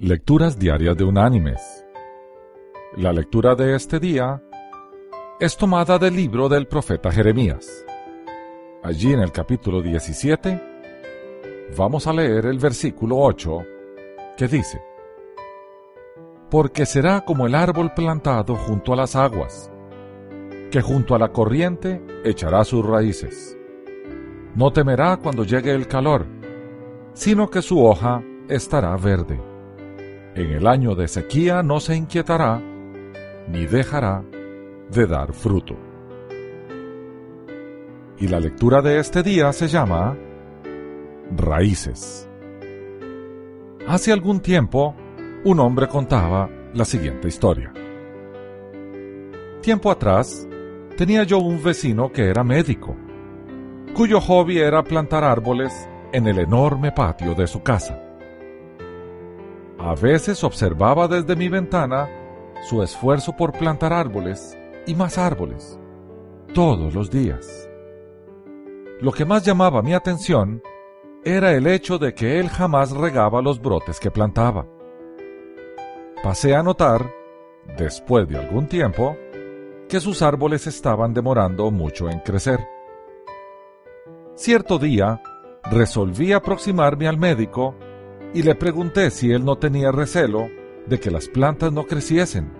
Lecturas Diarias de Unánimes. La lectura de este día es tomada del libro del profeta Jeremías. Allí en el capítulo 17 vamos a leer el versículo 8 que dice, Porque será como el árbol plantado junto a las aguas, que junto a la corriente echará sus raíces. No temerá cuando llegue el calor, sino que su hoja estará verde en el año de sequía no se inquietará, ni dejará de dar fruto. Y la lectura de este día se llama Raíces. Hace algún tiempo, un hombre contaba la siguiente historia. Tiempo atrás, tenía yo un vecino que era médico, cuyo hobby era plantar árboles en el enorme patio de su casa. A veces observaba desde mi ventana su esfuerzo por plantar árboles y más árboles, todos los días. Lo que más llamaba mi atención era el hecho de que él jamás regaba los brotes que plantaba. Pasé a notar, después de algún tiempo, que sus árboles estaban demorando mucho en crecer. Cierto día, resolví aproximarme al médico y le pregunté si él no tenía recelo de que las plantas no creciesen,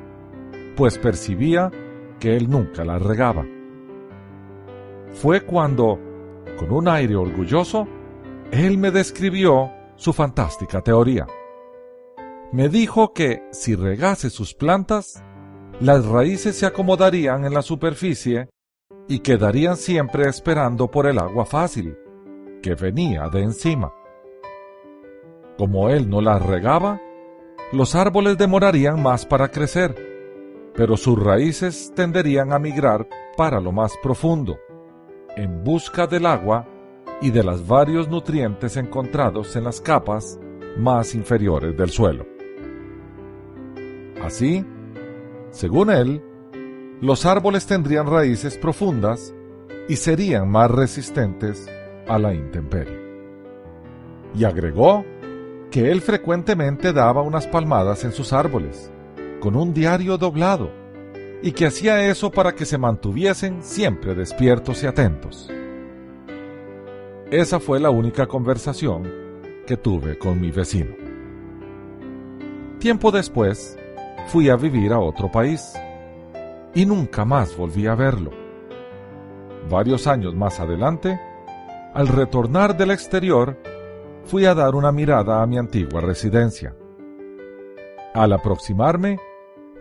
pues percibía que él nunca las regaba. Fue cuando, con un aire orgulloso, él me describió su fantástica teoría. Me dijo que si regase sus plantas, las raíces se acomodarían en la superficie y quedarían siempre esperando por el agua fácil, que venía de encima. Como él no las regaba, los árboles demorarían más para crecer, pero sus raíces tenderían a migrar para lo más profundo, en busca del agua y de los varios nutrientes encontrados en las capas más inferiores del suelo. Así, según él, los árboles tendrían raíces profundas y serían más resistentes a la intemperie. Y agregó que él frecuentemente daba unas palmadas en sus árboles, con un diario doblado, y que hacía eso para que se mantuviesen siempre despiertos y atentos. Esa fue la única conversación que tuve con mi vecino. Tiempo después, fui a vivir a otro país y nunca más volví a verlo. Varios años más adelante, al retornar del exterior, fui a dar una mirada a mi antigua residencia. Al aproximarme,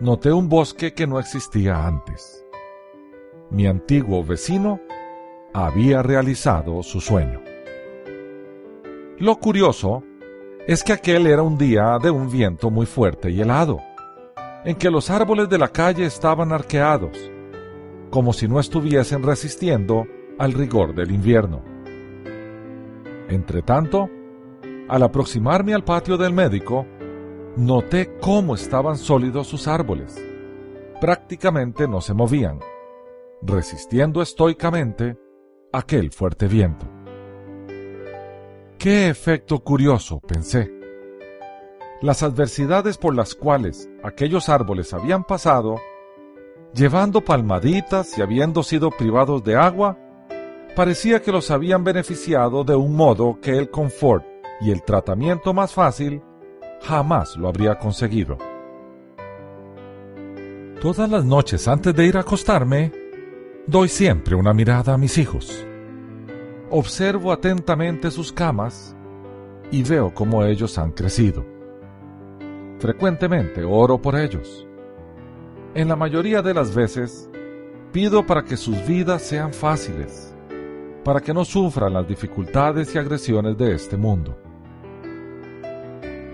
noté un bosque que no existía antes. Mi antiguo vecino había realizado su sueño. Lo curioso es que aquel era un día de un viento muy fuerte y helado, en que los árboles de la calle estaban arqueados, como si no estuviesen resistiendo al rigor del invierno. Entretanto, al aproximarme al patio del médico, noté cómo estaban sólidos sus árboles. Prácticamente no se movían, resistiendo estoicamente aquel fuerte viento. Qué efecto curioso, pensé. Las adversidades por las cuales aquellos árboles habían pasado, llevando palmaditas y habiendo sido privados de agua, parecía que los habían beneficiado de un modo que el confort y el tratamiento más fácil jamás lo habría conseguido. Todas las noches antes de ir a acostarme, doy siempre una mirada a mis hijos. Observo atentamente sus camas y veo cómo ellos han crecido. Frecuentemente oro por ellos. En la mayoría de las veces, pido para que sus vidas sean fáciles, para que no sufran las dificultades y agresiones de este mundo.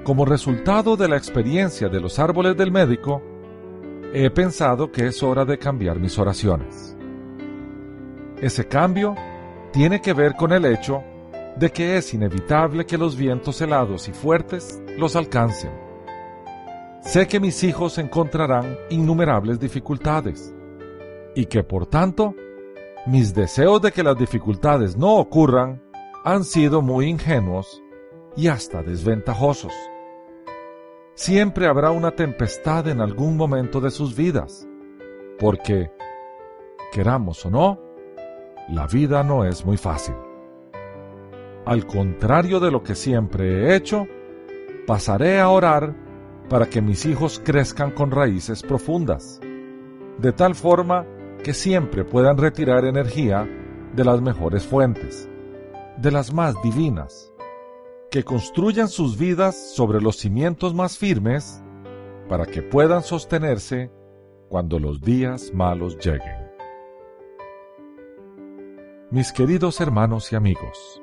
Como resultado de la experiencia de los árboles del médico, he pensado que es hora de cambiar mis oraciones. Ese cambio tiene que ver con el hecho de que es inevitable que los vientos helados y fuertes los alcancen. Sé que mis hijos encontrarán innumerables dificultades y que por tanto mis deseos de que las dificultades no ocurran han sido muy ingenuos y hasta desventajosos. Siempre habrá una tempestad en algún momento de sus vidas, porque, queramos o no, la vida no es muy fácil. Al contrario de lo que siempre he hecho, pasaré a orar para que mis hijos crezcan con raíces profundas, de tal forma que siempre puedan retirar energía de las mejores fuentes, de las más divinas, que construyan sus vidas sobre los cimientos más firmes para que puedan sostenerse cuando los días malos lleguen. Mis queridos hermanos y amigos,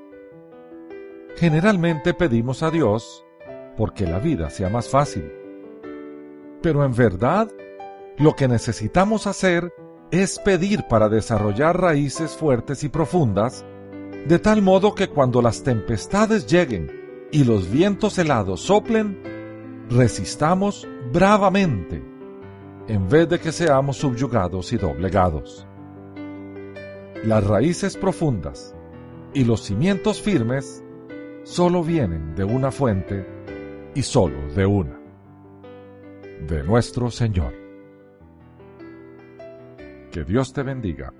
generalmente pedimos a Dios porque la vida sea más fácil. Pero en verdad, lo que necesitamos hacer es pedir para desarrollar raíces fuertes y profundas, de tal modo que cuando las tempestades lleguen y los vientos helados soplen, resistamos bravamente, en vez de que seamos subyugados y doblegados. Las raíces profundas y los cimientos firmes solo vienen de una fuente y solo de una, de nuestro Señor. Que Dios te bendiga